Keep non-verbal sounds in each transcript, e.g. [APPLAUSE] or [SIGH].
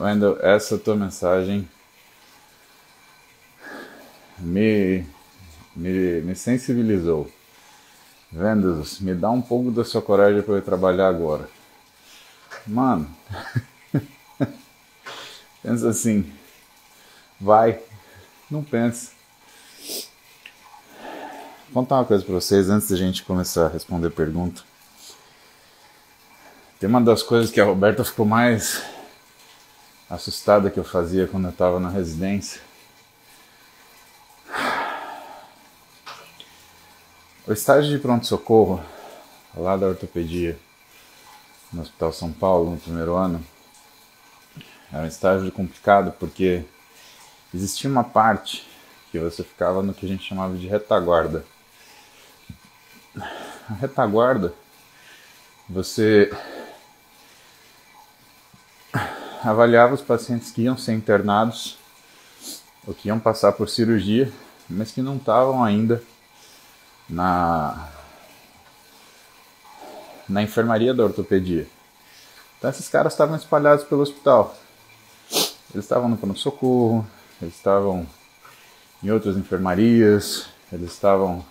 Wendel, essa tua mensagem me, me, me sensibilizou. Vendas, me dá um pouco da sua coragem para eu trabalhar agora. Mano, [LAUGHS] pensa assim, vai, não pensa. Vou contar uma coisa para vocês antes da gente começar a responder pergunta. Tem uma das coisas que a Roberta ficou mais assustada que eu fazia quando eu estava na residência O estágio de pronto-socorro, lá da ortopedia, no Hospital São Paulo, no primeiro ano, era um estágio complicado porque existia uma parte que você ficava no que a gente chamava de retaguarda. A retaguarda, você avaliava os pacientes que iam ser internados ou que iam passar por cirurgia, mas que não estavam ainda na, na enfermaria da ortopedia. Então esses caras estavam espalhados pelo hospital. Eles estavam no pronto-socorro, eles estavam em outras enfermarias, eles estavam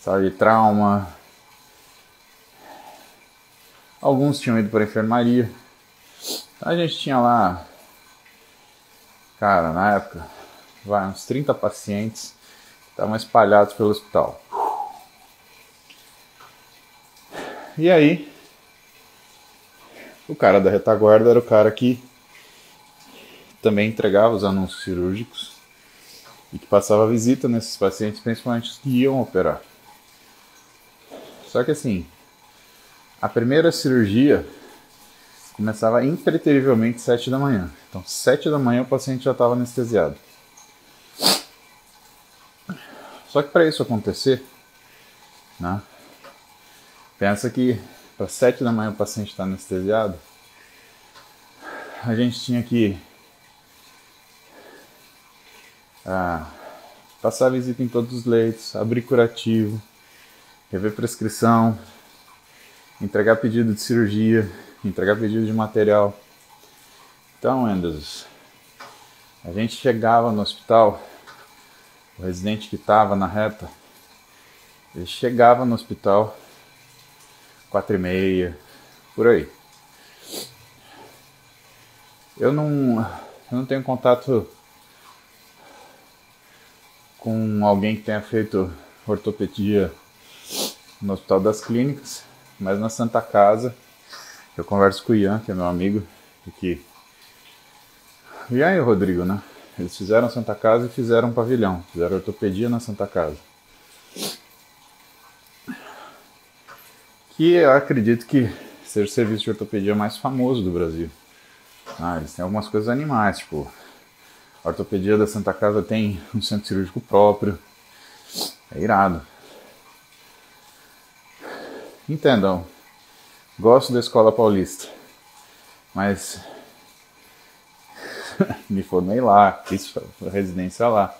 sala de trauma. Alguns tinham ido para a enfermaria. A gente tinha lá, cara, na época, vai, uns 30 pacientes que estavam espalhados pelo hospital. E aí, o cara da retaguarda era o cara que também entregava os anúncios cirúrgicos e que passava visita nesses pacientes, principalmente os que iam operar. Só que assim, a primeira cirurgia começava impreterivelmente às 7 da manhã. Então, 7 da manhã o paciente já estava anestesiado. Só que para isso acontecer, né, Pensa que para 7 da manhã o paciente está anestesiado, a gente tinha que ah, passar visita em todos os leitos, abrir curativo, rever prescrição, entregar pedido de cirurgia, entregar pedido de material. Então, Enders, a gente chegava no hospital, o residente que estava na reta, ele chegava no hospital quatro e meia, por aí. Eu não, eu não tenho contato com alguém que tenha feito ortopedia no Hospital das Clínicas, mas na Santa Casa eu converso com o Ian, que é meu amigo, aqui. O Ian e o Rodrigo, né? Eles fizeram Santa Casa e fizeram um pavilhão, fizeram ortopedia na Santa Casa. que eu acredito que seja o serviço de ortopedia mais famoso do Brasil. Ah, eles têm algumas coisas animais, tipo, a ortopedia da Santa Casa tem um centro cirúrgico próprio. É irado. Entendam, gosto da escola paulista, mas [LAUGHS] me formei lá, fiz residência lá.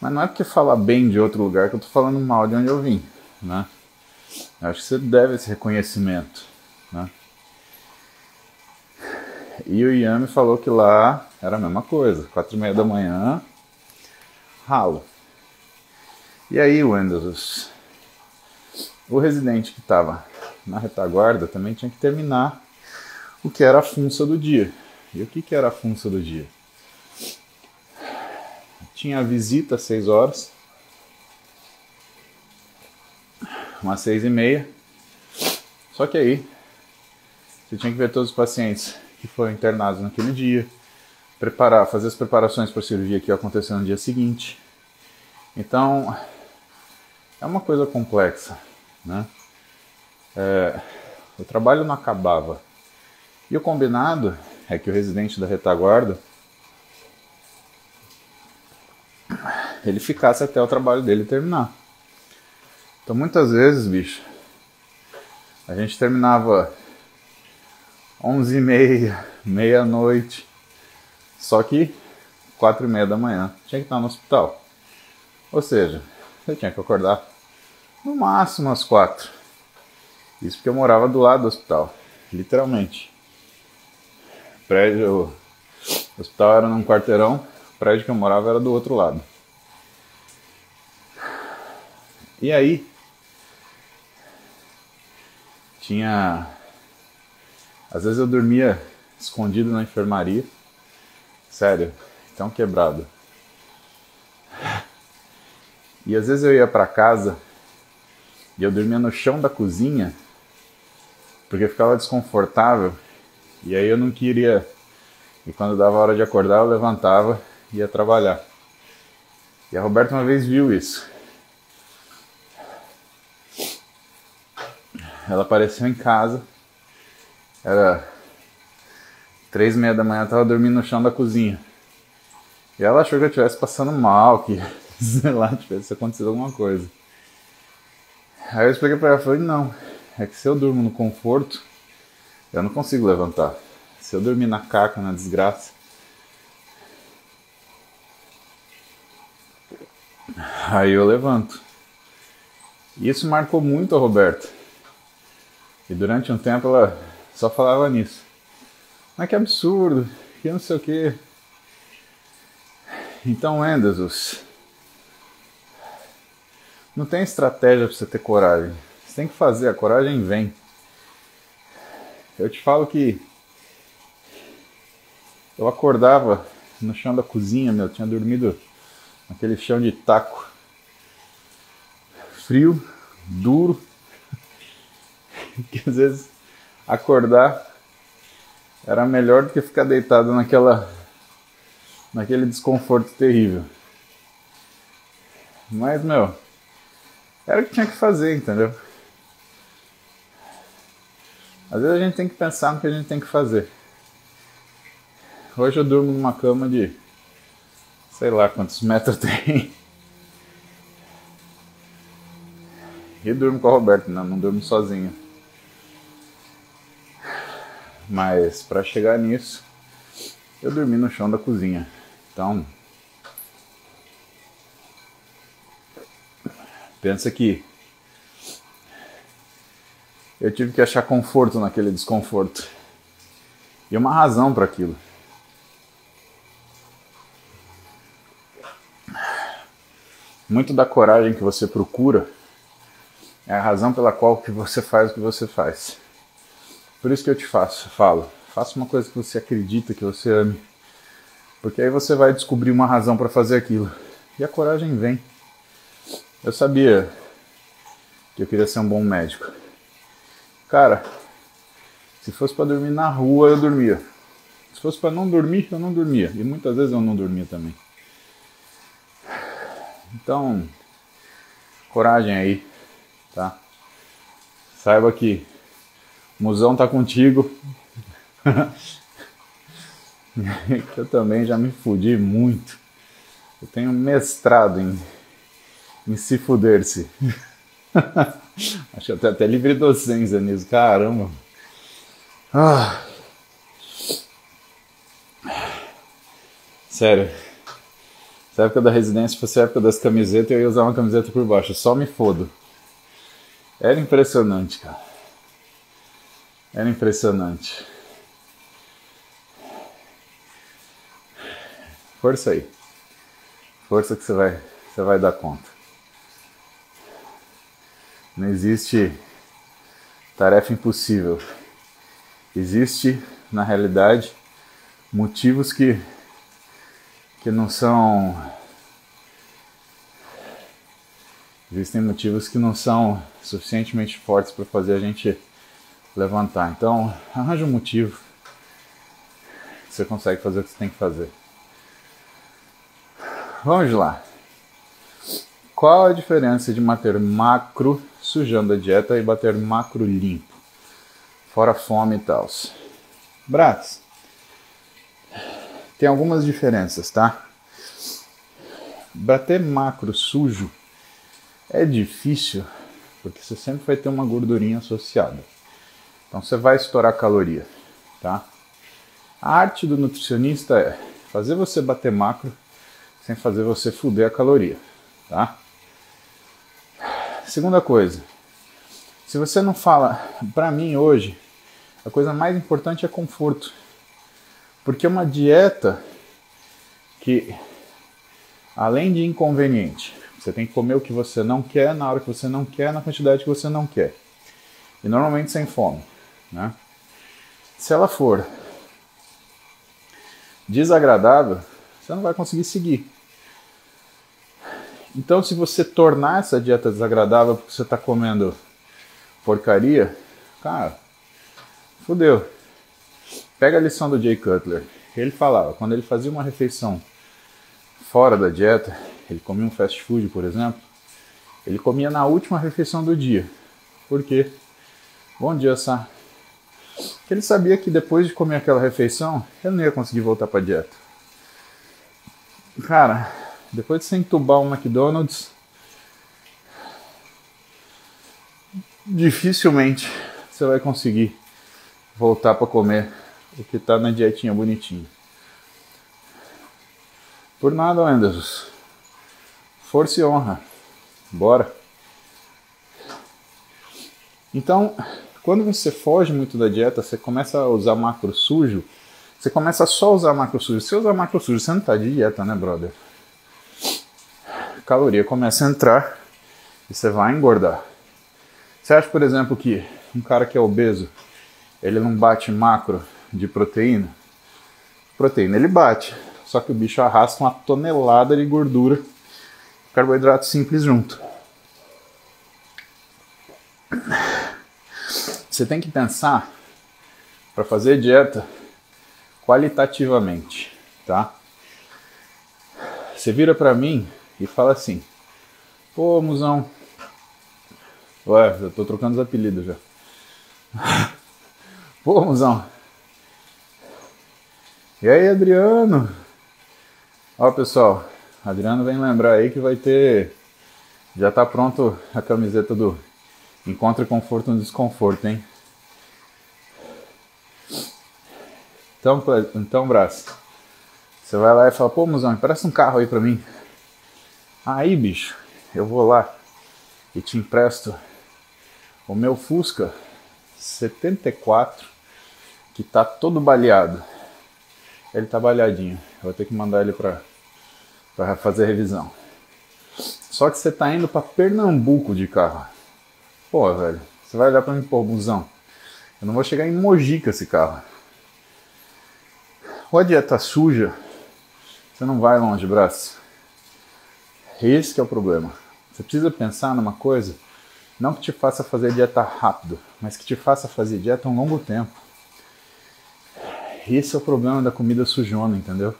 Mas não é porque falar bem de outro lugar que eu tô falando mal de onde eu vim, né? Acho que você deve esse reconhecimento. Né? E o Ian me falou que lá era a mesma coisa, quatro e meia da manhã, ralo. E aí, Windows, o residente que estava na retaguarda também tinha que terminar o que era a funça do dia. E o que, que era a funça do dia? Tinha a visita às seis horas, umas seis e meia. Só que aí você tinha que ver todos os pacientes que foram internados naquele dia, preparar, fazer as preparações para a cirurgia que ia acontecer no dia seguinte. Então é uma coisa complexa, né? É, o trabalho não acabava. E o combinado é que o residente da retaguarda ele ficasse até o trabalho dele terminar. Então muitas vezes, bicho, a gente terminava onze e meia, meia-noite, só que quatro e meia da manhã tinha que estar no hospital. Ou seja, eu tinha que acordar no máximo às quatro. Isso porque eu morava do lado do hospital, literalmente. Prédio O hospital era num quarteirão, o prédio que eu morava era do outro lado. E aí, tinha. Às vezes eu dormia escondido na enfermaria. Sério, tão quebrado. E às vezes eu ia para casa e eu dormia no chão da cozinha porque ficava desconfortável e aí eu não queria. E quando dava a hora de acordar, eu levantava e ia trabalhar. E a Roberta uma vez viu isso. Ela apareceu em casa, era três e meia da manhã, eu tava dormindo no chão da cozinha. E ela achou que eu estivesse passando mal, que, [LAUGHS] sei lá, tivesse acontecido alguma coisa. Aí eu expliquei pra ela, falei, não, é que se eu durmo no conforto, eu não consigo levantar. Se eu dormir na caca, na desgraça, aí eu levanto. E isso marcou muito a Roberta. E durante um tempo ela só falava nisso. Mas que absurdo, que não sei o que. Então, Endesus, não tem estratégia para você ter coragem. Tem que fazer, a coragem vem. Eu te falo que eu acordava no chão da cozinha, meu, tinha dormido naquele chão de taco. Frio, duro. [LAUGHS] que às vezes acordar era melhor do que ficar deitado naquela naquele desconforto terrível. Mas, meu, era o que tinha que fazer, entendeu? Às vezes a gente tem que pensar no que a gente tem que fazer. Hoje eu durmo numa cama de sei lá quantos [LAUGHS] metros tem. E durmo com a Roberta, não, não durmo sozinho. Mas para chegar nisso, eu dormi no chão da cozinha. Então, pensa que eu tive que achar conforto naquele desconforto. E uma razão para aquilo. Muito da coragem que você procura é a razão pela qual que você faz o que você faz. Por isso que eu te faço, falo, faça uma coisa que você acredita, que você ame. Porque aí você vai descobrir uma razão para fazer aquilo. E a coragem vem. Eu sabia que eu queria ser um bom médico. Cara, se fosse para dormir na rua, eu dormia. Se fosse para não dormir, eu não dormia. E muitas vezes eu não dormia também. Então, coragem aí, tá? Saiba que o musão tá contigo. [LAUGHS] eu também já me fudi muito. Eu tenho mestrado em, em se fuder-se. [LAUGHS] [LAUGHS] Acho que tenho até livre docência nisso, caramba. Ah. Sério. Essa época da residência fosse a época das camisetas, eu ia usar uma camiseta por baixo. Só me fodo. Era impressionante, cara. Era impressionante. Força aí. Força que você vai, você vai dar conta. Não existe tarefa impossível. Existe, na realidade, motivos que, que não são. Existem motivos que não são suficientemente fortes para fazer a gente levantar. Então, arranja um motivo. Você consegue fazer o que você tem que fazer. Vamos lá. Qual a diferença de bater macro sujando a dieta e bater macro limpo? Fora fome e tal. Bratis. Tem algumas diferenças, tá? Bater macro sujo é difícil porque você sempre vai ter uma gordurinha associada. Então você vai estourar caloria, tá? A arte do nutricionista é fazer você bater macro sem fazer você fuder a caloria, tá? Segunda coisa, se você não fala, para mim hoje, a coisa mais importante é conforto. Porque uma dieta que, além de inconveniente, você tem que comer o que você não quer, na hora que você não quer, na quantidade que você não quer. E normalmente sem fome. Né? Se ela for desagradável, você não vai conseguir seguir. Então, se você tornar essa dieta desagradável porque você está comendo porcaria, cara, fodeu. Pega a lição do Jay Cutler. Ele falava, quando ele fazia uma refeição fora da dieta, ele comia um fast food, por exemplo, ele comia na última refeição do dia. Por quê? Bom dia, Sá. Porque ele sabia que depois de comer aquela refeição, ele não ia conseguir voltar para a dieta. Cara, depois de você entubar um McDonald's, dificilmente você vai conseguir voltar para comer o que está na dietinha bonitinha. Por nada, Anderson. Força e honra. Bora. Então, quando você foge muito da dieta, você começa a usar macro sujo, você começa só a usar macro sujo. Se usar macro sujo, você não está de dieta, né, brother? Caloria começa a entrar e você vai engordar. Você acha, por exemplo, que um cara que é obeso, ele não bate macro de proteína? Proteína ele bate, só que o bicho arrasta uma tonelada de gordura, carboidrato simples junto. Você tem que pensar para fazer dieta qualitativamente, tá? Você vira para mim e fala assim: "Pô, musão, Ué, eu tô trocando os apelidos já. [LAUGHS] Pô, musão. E aí, Adriano? Ó, pessoal, Adriano vem lembrar aí que vai ter. Já tá pronto a camiseta do Encontre Conforto no Desconforto, hein? Então, então braço. Você vai lá e fala, pô, musão, empresta um carro aí pra mim. Aí, bicho, eu vou lá e te empresto o meu Fusca 74, que tá todo baleado. Ele tá baleadinho. Eu vou ter que mandar ele para para fazer revisão. Só que você tá indo para Pernambuco de carro. Pô, velho, você vai olhar para mim, pô, busão. Eu não vou chegar em Mogi com esse carro. Ou a dieta suja, você não vai longe, braço. Esse é o problema. Você precisa pensar numa coisa não que te faça fazer dieta rápido, mas que te faça fazer dieta um longo tempo. Esse é o problema da comida sujona, entendeu?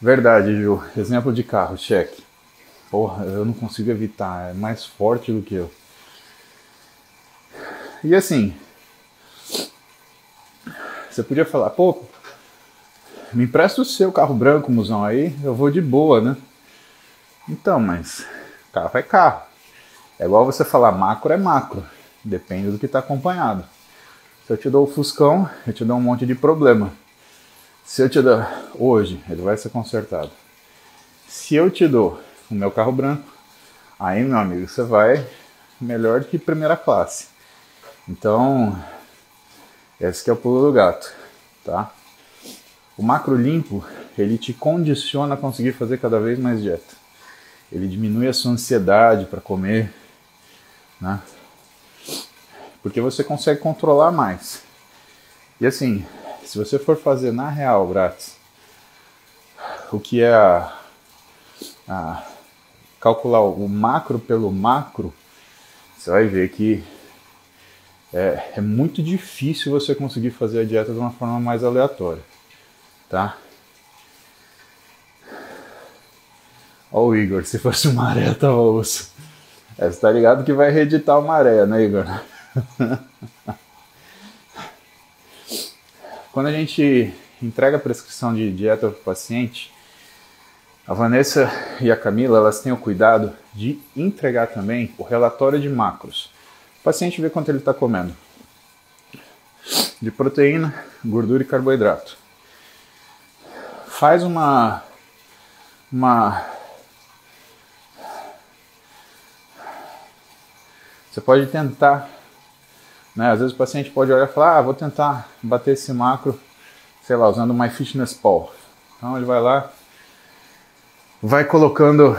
Verdade, Ju. Exemplo de carro, cheque. Porra, eu não consigo evitar, é mais forte do que eu. E assim, você podia falar, pô, me empresta o seu carro branco, musão, aí eu vou de boa, né? Então, mas carro é carro. É igual você falar macro é macro, depende do que está acompanhado. Se eu te dou o Fuscão, eu te dou um monte de problema. Se eu te dou hoje, ele vai ser consertado. Se eu te dou o meu carro branco, aí meu amigo, você vai melhor que primeira classe. Então, esse que é o pulo do gato, tá? O macro limpo, ele te condiciona a conseguir fazer cada vez mais dieta. Ele diminui a sua ansiedade para comer, né? Porque você consegue controlar mais. E assim, se você for fazer na real, grátis, o que é a, a, calcular o macro pelo macro, você vai ver que é, é muito difícil você conseguir fazer a dieta de uma forma mais aleatória, tá? Ó o Igor, se fosse uma areia tava osso. É, você tá ligado que vai reeditar o Maré, né, Igor? [LAUGHS] Quando a gente entrega a prescrição de dieta para o paciente, a Vanessa e a Camila elas têm o cuidado de entregar também o relatório de macros. O paciente vê quanto ele está comendo de proteína, gordura e carboidrato. Faz uma uma Você pode tentar, né? Às vezes o paciente pode olhar e falar, ah, vou tentar bater esse macro, sei lá, usando o MyFitnessPal. Então ele vai lá, vai colocando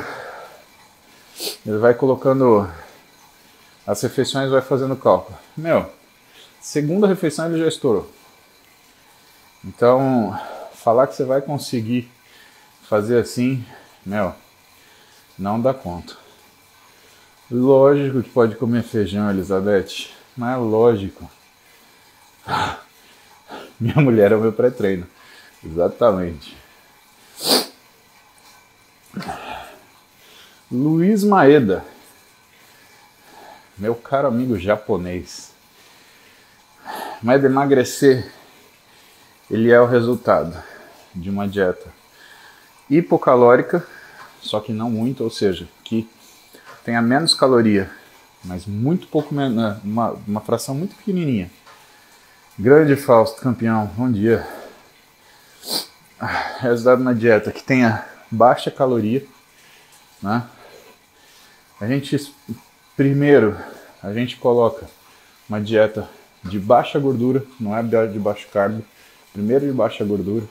ele vai colocando as refeições, vai fazendo cálculo. Meu, segunda refeição ele já estourou. Então, falar que você vai conseguir fazer assim, meu, não dá conta. Lógico que pode comer feijão, Elizabeth, mas é lógico. Minha mulher é o meu pré-treino. Exatamente. Luiz Maeda, meu caro amigo japonês. Mas emagrecer, ele é o resultado de uma dieta hipocalórica, só que não muito, ou seja, que tenha menos caloria, mas muito pouco menos, uma, uma fração muito pequenininha. Grande Fausto, campeão, bom dia. Resultado na dieta que tenha baixa caloria, né? A gente primeiro a gente coloca uma dieta de baixa gordura, não é de baixo carbo, primeiro de baixa gordura.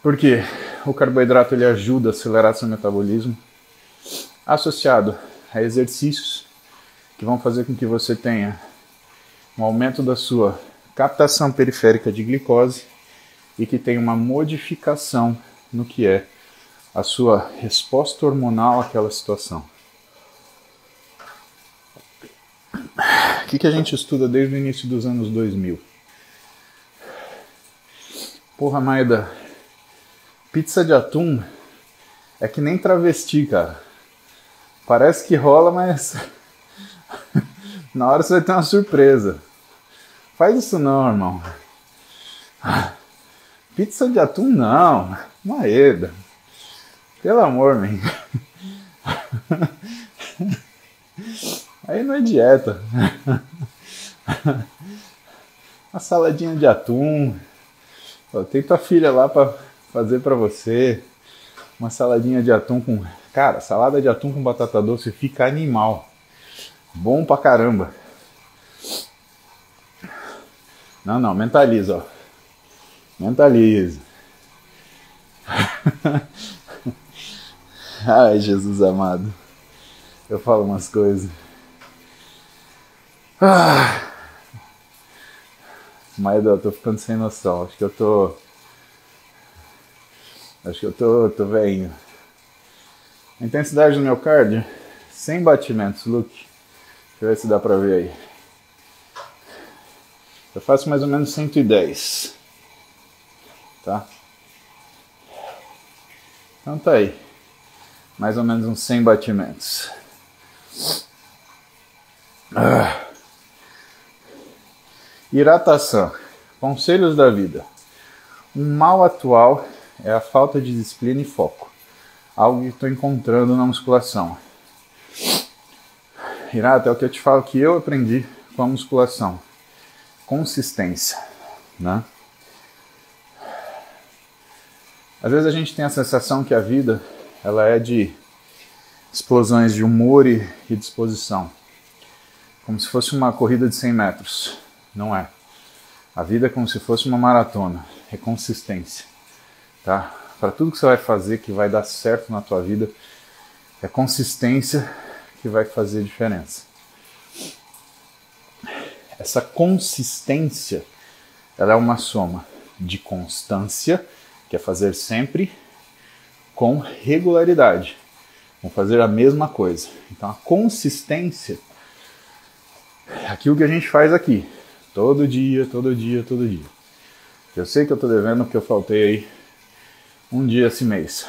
Porque o carboidrato ele ajuda a acelerar seu metabolismo, associado a exercícios que vão fazer com que você tenha um aumento da sua captação periférica de glicose e que tenha uma modificação no que é a sua resposta hormonal àquela situação. O que, que a gente estuda desde o início dos anos 2000? Porra, Maida, pizza de atum é que nem travesti, cara. Parece que rola, mas [LAUGHS] na hora você vai ter uma surpresa. Faz isso não, irmão. Pizza de atum não. Maeda. Pelo amor, man. Aí não é dieta. Uma saladinha de atum. tem tua filha lá para fazer para você. Uma saladinha de atum com. Cara, salada de atum com batata doce fica animal. Bom pra caramba. Não, não, mentaliza, ó. Mentaliza. [LAUGHS] Ai, Jesus amado. Eu falo umas coisas. Ah. Mas eu tô ficando sem noção. Acho que eu tô. Acho que eu tô, tô velho. A intensidade do meu cardio, 100 batimentos, Luke. Deixa eu ver se dá pra ver aí. Eu faço mais ou menos 110. Tá? Então tá aí mais ou menos uns 100 batimentos. Ah. Iratação. Conselhos da vida. Um mal atual é a falta de disciplina e foco. Algo que estou encontrando na musculação. Irata, é o que eu te falo que eu aprendi com a musculação. Consistência, né? Às vezes a gente tem a sensação que a vida ela é de explosões de humor e, e disposição. Como se fosse uma corrida de 100 metros. Não é. A vida é como se fosse uma maratona. É consistência. Tá? Para tudo que você vai fazer que vai dar certo na tua vida, é consistência que vai fazer diferença. Essa consistência, ela é uma soma de constância, que é fazer sempre, com regularidade. Vão fazer a mesma coisa. Então a consistência é aquilo que a gente faz aqui. Todo dia, todo dia, todo dia. Eu sei que eu tô devendo porque eu faltei aí um dia esse mês.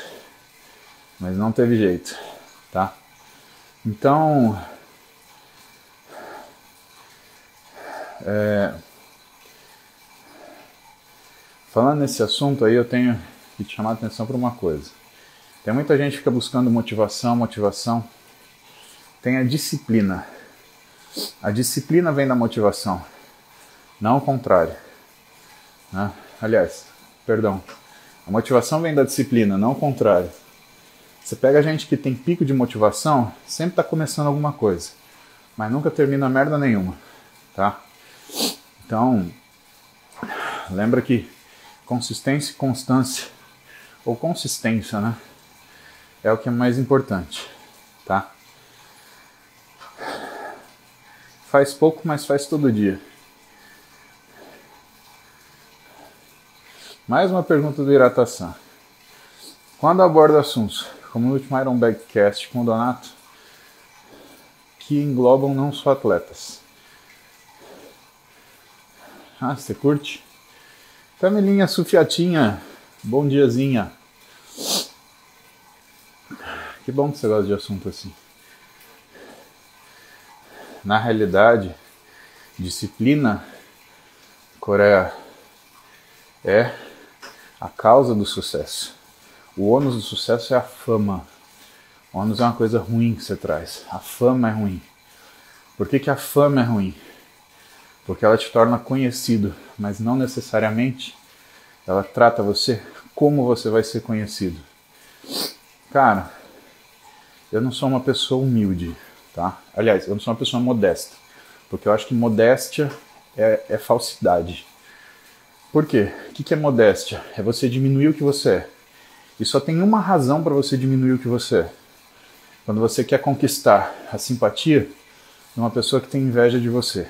Mas não teve jeito, tá? Então, é, falando nesse assunto aí, eu tenho que te chamar a atenção para uma coisa. Tem muita gente que fica buscando motivação, motivação. Tem a disciplina. A disciplina vem da motivação, não o contrário. Né? Aliás, perdão. A motivação vem da disciplina, não o contrário. Você pega gente que tem pico de motivação, sempre está começando alguma coisa, mas nunca termina merda nenhuma, tá? Então, lembra que consistência e constância, ou consistência, né? é o que é mais importante, tá? Faz pouco, mas faz todo dia. Mais uma pergunta do Iratação. Quando aborda assuntos, como no último Iron Cast com o Donato, que englobam não só atletas. Ah, você curte? Camilinha Sufiatinha, bom diazinha. Que bom que você gosta de assunto assim. Na realidade, disciplina, Coreia, é a causa do sucesso. O ônus do sucesso é a fama. O ônus é uma coisa ruim que você traz. A fama é ruim. Por que, que a fama é ruim? Porque ela te torna conhecido, mas não necessariamente ela trata você como você vai ser conhecido. Cara, eu não sou uma pessoa humilde, tá? Aliás, eu não sou uma pessoa modesta, porque eu acho que modéstia é, é falsidade. Por quê? O que é modéstia? É você diminuir o que você é. E só tem uma razão para você diminuir o que você é. Quando você quer conquistar a simpatia de uma pessoa que tem inveja de você.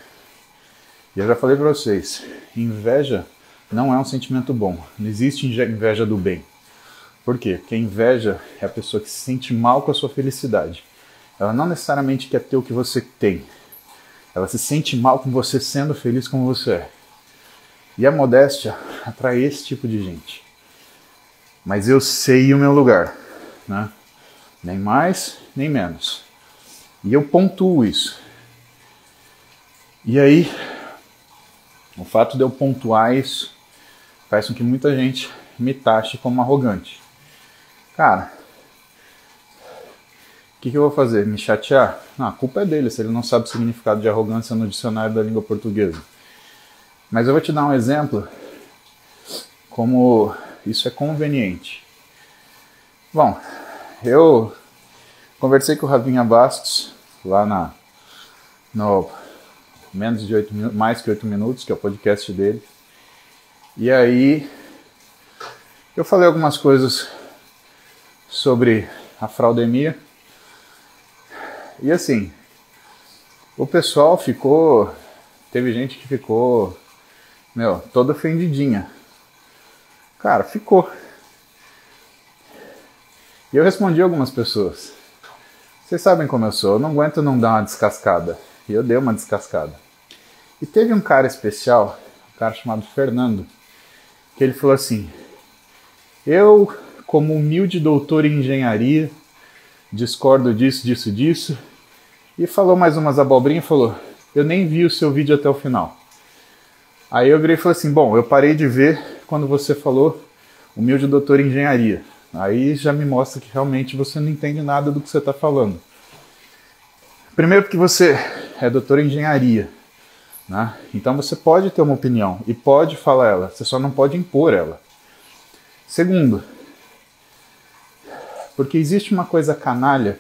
E eu já falei para vocês, inveja não é um sentimento bom. Não existe inveja do bem. Por quê? Porque a inveja é a pessoa que se sente mal com a sua felicidade. Ela não necessariamente quer ter o que você tem. Ela se sente mal com você sendo feliz como você é. E a modéstia atrai esse tipo de gente. Mas eu sei o meu lugar, né? Nem mais, nem menos. E eu pontuo isso. E aí, o fato de eu pontuar isso faz com que muita gente me taxe como arrogante. Cara, o que, que, eu vou fazer? Me chatear? Não, a culpa é dele se ele não sabe o significado de arrogância no dicionário da língua portuguesa. Mas eu vou te dar um exemplo como isso é conveniente. Bom, eu conversei com o Ravinha Bastos lá na no menos de oito mais que oito minutos, que é o podcast dele. E aí eu falei algumas coisas sobre a fraudemia. E assim, o pessoal ficou. Teve gente que ficou meu, toda ofendidinha. Cara, ficou. E eu respondi algumas pessoas. Vocês sabem como eu sou, eu não aguento não dar uma descascada. E eu dei uma descascada. E teve um cara especial, um cara chamado Fernando, que ele falou assim: Eu, como humilde doutor em engenharia, discordo disso, disso, disso. E falou mais umas abobrinhas e falou: Eu nem vi o seu vídeo até o final. Aí eu virei e falei assim: bom, eu parei de ver quando você falou humilde doutor em engenharia. Aí já me mostra que realmente você não entende nada do que você está falando. Primeiro, porque você é doutor em engenharia. Né? Então você pode ter uma opinião e pode falar ela, você só não pode impor ela. Segundo, porque existe uma coisa canalha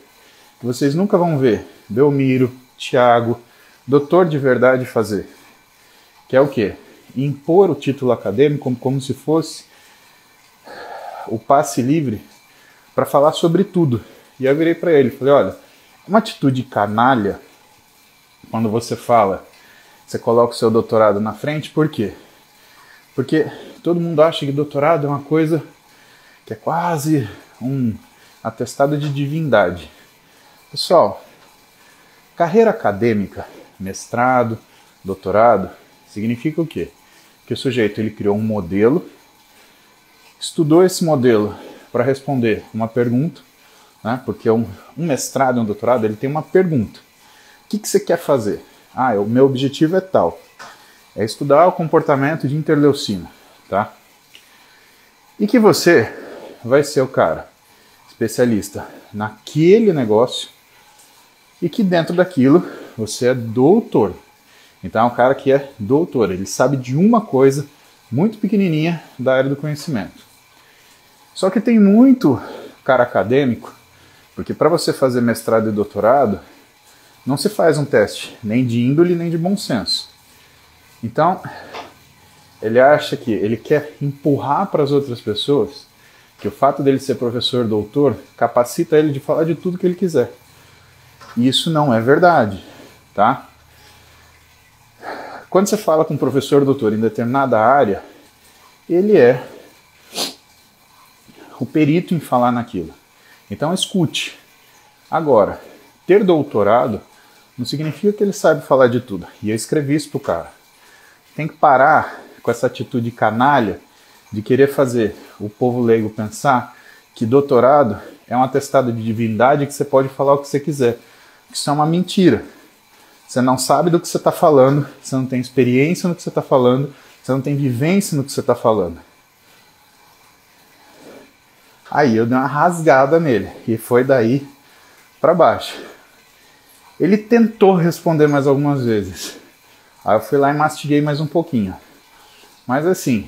que vocês nunca vão ver Belmiro, Tiago, doutor de verdade fazer. Que é o quê? Impor o título acadêmico como, como se fosse o passe livre para falar sobre tudo. E eu virei para ele, falei, olha, uma atitude canalha quando você fala, você coloca o seu doutorado na frente, por quê? Porque todo mundo acha que doutorado é uma coisa que é quase um atestado de divindade. Pessoal, carreira acadêmica, mestrado, doutorado, significa o quê? Que o sujeito ele criou um modelo, estudou esse modelo para responder uma pergunta, né? porque um, um mestrado, um doutorado, ele tem uma pergunta. O que, que você quer fazer? Ah, o meu objetivo é tal. É estudar o comportamento de interleucina, tá? E que você vai ser o cara especialista naquele negócio e que dentro daquilo você é doutor. Então é um cara que é doutor, ele sabe de uma coisa muito pequenininha da área do conhecimento. Só que tem muito cara acadêmico, porque para você fazer mestrado e doutorado, não se faz um teste nem de índole nem de bom senso. Então, ele acha que ele quer empurrar para as outras pessoas que o fato dele ser professor doutor capacita ele de falar de tudo que ele quiser. E isso não é verdade, tá? Quando você fala com um professor doutor em determinada área, ele é o perito em falar naquilo. Então escute. Agora, ter doutorado não significa que ele sabe falar de tudo. E eu escrevi isso pro cara. Tem que parar com essa atitude canalha de querer fazer o povo leigo pensar que doutorado é um atestado de divindade que você pode falar o que você quiser. Isso é uma mentira. Você não sabe do que você está falando, você não tem experiência no que você está falando, você não tem vivência no que você está falando. Aí eu dei uma rasgada nele e foi daí para baixo. Ele tentou responder mais algumas vezes. Aí eu fui lá e mastiguei mais um pouquinho. Mas assim,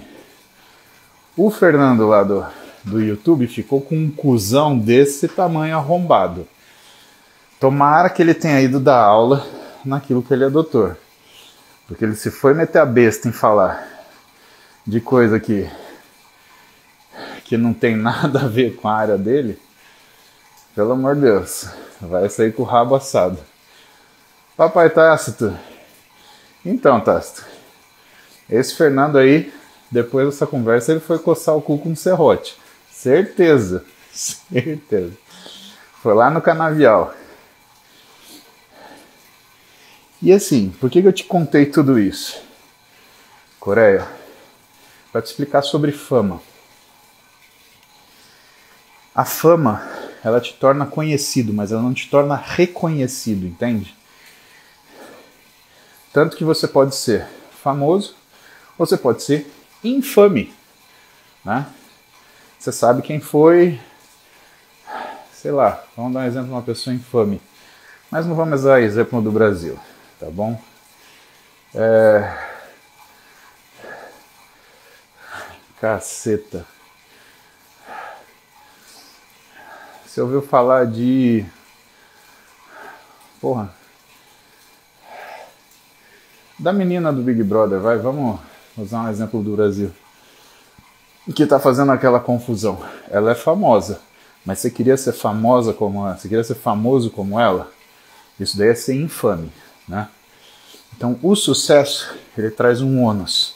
o Fernando lá do, do YouTube ficou com um cuzão desse tamanho arrombado. Tomara que ele tenha ido dar aula naquilo que ele é doutor. Porque ele se foi meter a besta em falar de coisa que, que não tem [LAUGHS] nada a ver com a área dele, pelo amor de Deus, vai sair com o rabo assado. Papai Tácito. Então, Tácito, esse Fernando aí, depois dessa conversa, ele foi coçar o cu com um serrote. Certeza, [LAUGHS] certeza. Foi lá no canavial. E assim, por que eu te contei tudo isso? Coreia, para te explicar sobre fama. A fama, ela te torna conhecido, mas ela não te torna reconhecido, entende? Tanto que você pode ser famoso, ou você pode ser infame, né? Você sabe quem foi, sei lá, vamos dar um exemplo de uma pessoa infame, mas não vamos dar exemplo do Brasil, tá bom? É... Caceta. Você ouviu falar de. Porra. Da menina do Big Brother, vai, vamos usar um exemplo do Brasil. Que está fazendo aquela confusão. Ela é famosa, mas você queria ser famosa como ela? Você queria ser famoso como ela? Isso daí é ser infame, né? Então, o sucesso, ele traz um ônus.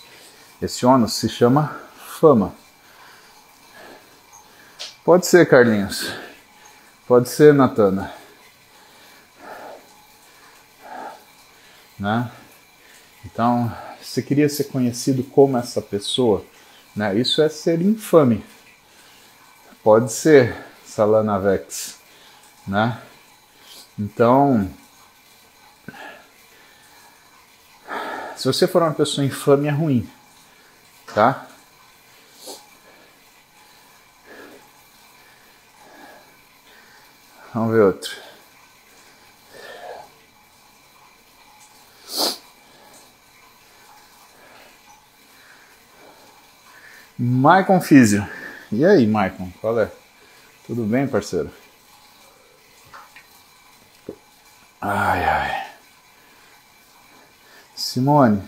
Esse ônus se chama fama. Pode ser, Carlinhos. Pode ser, Natana. Né? Então, você queria ser conhecido como essa pessoa, né? Isso é ser infame. Pode ser, Salanavex, né? Então, se você for uma pessoa infame é ruim, tá? Vamos ver outro. Maicon Físio. E aí, Maicon, qual é? Tudo bem, parceiro? Ai, ai. Simone.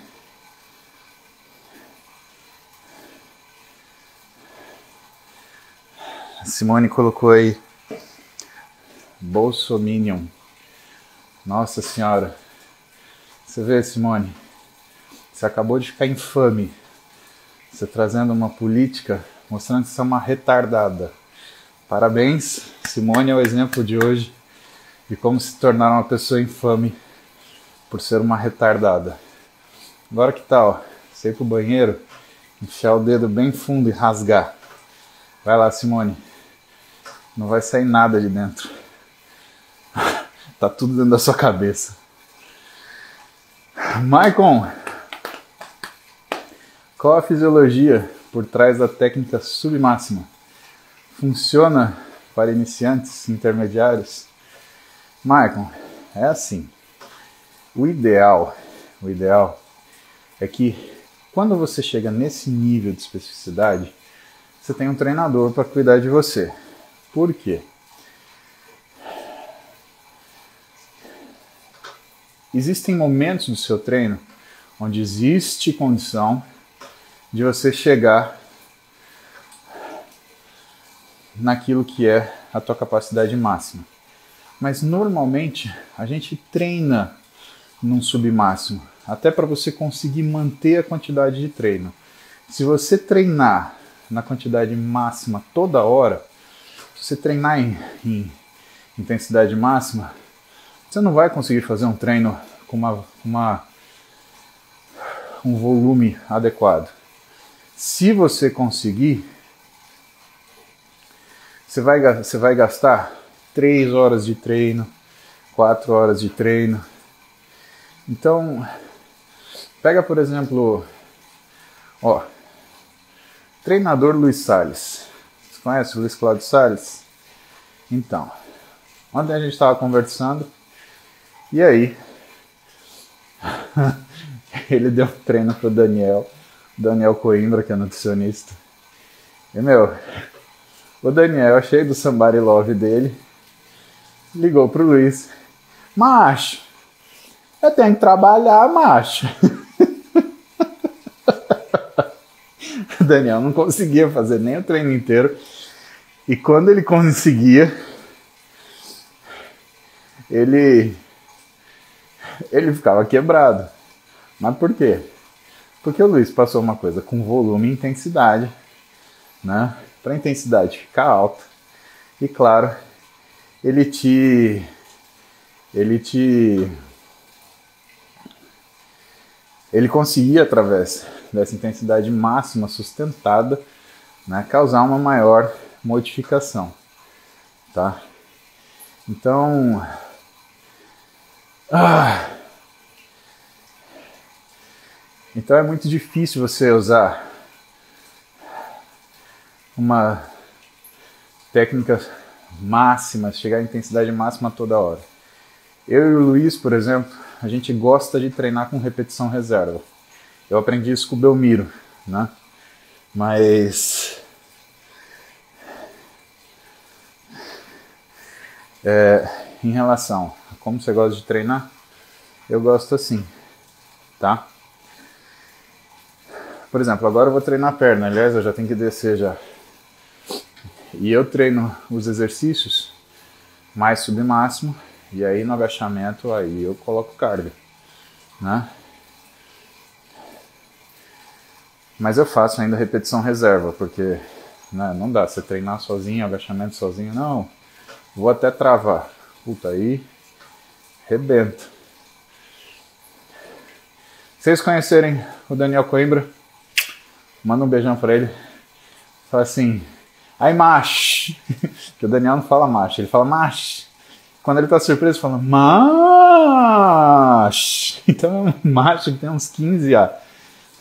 Simone colocou aí Bolsominion. Nossa senhora. Você vê, Simone? Você acabou de ficar infame. Você trazendo uma política mostrando que você é uma retardada. Parabéns, Simone é o exemplo de hoje de como se tornar uma pessoa infame por ser uma retardada. Agora que tal? Você ir pro banheiro, enfiar o dedo bem fundo e rasgar. Vai lá, Simone. Não vai sair nada de dentro. [LAUGHS] tá tudo dentro da sua cabeça. Maicon, qual a fisiologia por trás da técnica submáxima? Funciona para iniciantes intermediários? Maicon, é assim. O ideal, o ideal é que quando você chega nesse nível de especificidade, você tem um treinador para cuidar de você. Por quê? Existem momentos no seu treino onde existe condição de você chegar naquilo que é a tua capacidade máxima. Mas normalmente a gente treina num submáximo, até para você conseguir manter a quantidade de treino. Se você treinar na quantidade máxima toda hora, se você treinar em, em intensidade máxima, você não vai conseguir fazer um treino com uma, uma um volume adequado. Se você conseguir, você vai, você vai gastar 3 horas de treino, 4 horas de treino. Então, pega por exemplo, ó, treinador Luiz Salles. Você conhece o Luiz Cláudio Salles? Então, ontem a gente estava conversando e aí [LAUGHS] ele deu um treino pro Daniel, Daniel Coimbra, que é nutricionista. E meu, o Daniel, cheio do somebody love dele, ligou pro Luiz. Macho, eu tenho que trabalhar, macho. [LAUGHS] o Daniel não conseguia fazer nem o treino inteiro. E quando ele conseguia, ele ele ficava quebrado. Mas por quê? Porque o Luiz passou uma coisa com volume e intensidade, né? Para intensidade ficar alta. E claro, ele te ele te ele conseguia através dessa intensidade máxima sustentada, né, causar uma maior modificação, tá? Então, ah, então é muito difícil você usar uma técnica máxima, chegar à intensidade máxima toda hora. Eu e o Luiz, por exemplo, a gente gosta de treinar com repetição reserva. Eu aprendi isso com o Belmiro, né? Mas é, em relação a como você gosta de treinar, eu gosto assim, tá? Por exemplo, agora eu vou treinar a perna, aliás, eu já tenho que descer já. E eu treino os exercícios mais submáximo, e aí no agachamento aí eu coloco carga, né? Mas eu faço ainda repetição reserva, porque né, não dá você treinar sozinho, agachamento sozinho, não. Vou até travar. Puta, aí rebento. Vocês conhecerem o Daniel Coimbra? manda um beijão pra ele. Fala assim, ai macho. [LAUGHS] que o Daniel não fala macho, ele fala macho. Quando ele tá surpreso, fala macho. [LAUGHS] Então é um macho que tem uns 15 a.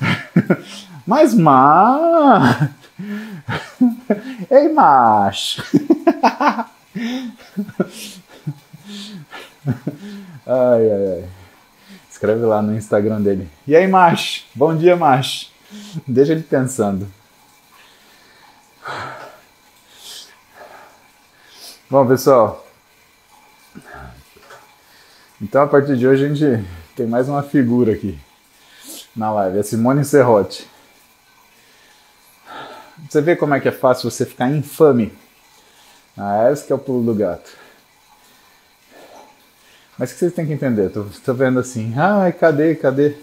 [LAUGHS] Mas macho. [LAUGHS] Ei macho. [LAUGHS] ai, ai, ai. Escreve lá no Instagram dele. E aí, macho? Bom dia, macho. Deixa ele pensando. Bom, pessoal. Então, a partir de hoje, a gente tem mais uma figura aqui na live, a Simone Serrote. Você vê como é que é fácil você ficar infame. Ah, esse que é o pulo do gato. Mas o que vocês têm que entender? Tô, tô vendo assim, ai, cadê, cadê?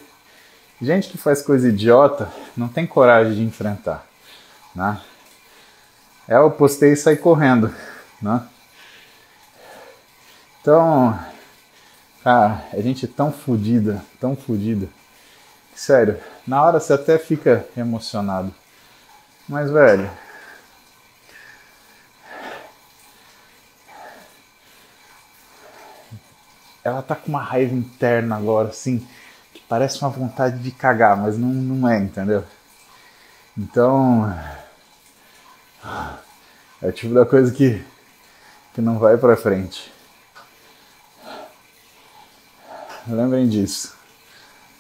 Gente que faz coisa idiota não tem coragem de enfrentar, né? É, eu postei e saí correndo, né? Então, cara, a gente é tão fodida, tão fodida. Sério, na hora você até fica emocionado. Mas, velho, ela tá com uma raiva interna agora, assim, parece uma vontade de cagar, mas não, não é, entendeu? Então, é o tipo da coisa que, que não vai pra frente. Lembrem disso,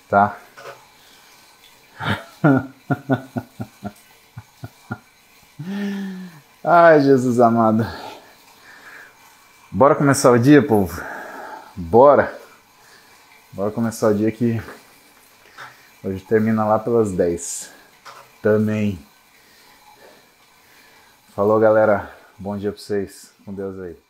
tá? [LAUGHS] [LAUGHS] Ai, Jesus amado. Bora começar o dia, povo? Bora! Bora começar o dia que hoje termina lá pelas 10. Também. Falou, galera. Bom dia pra vocês. Com Deus aí.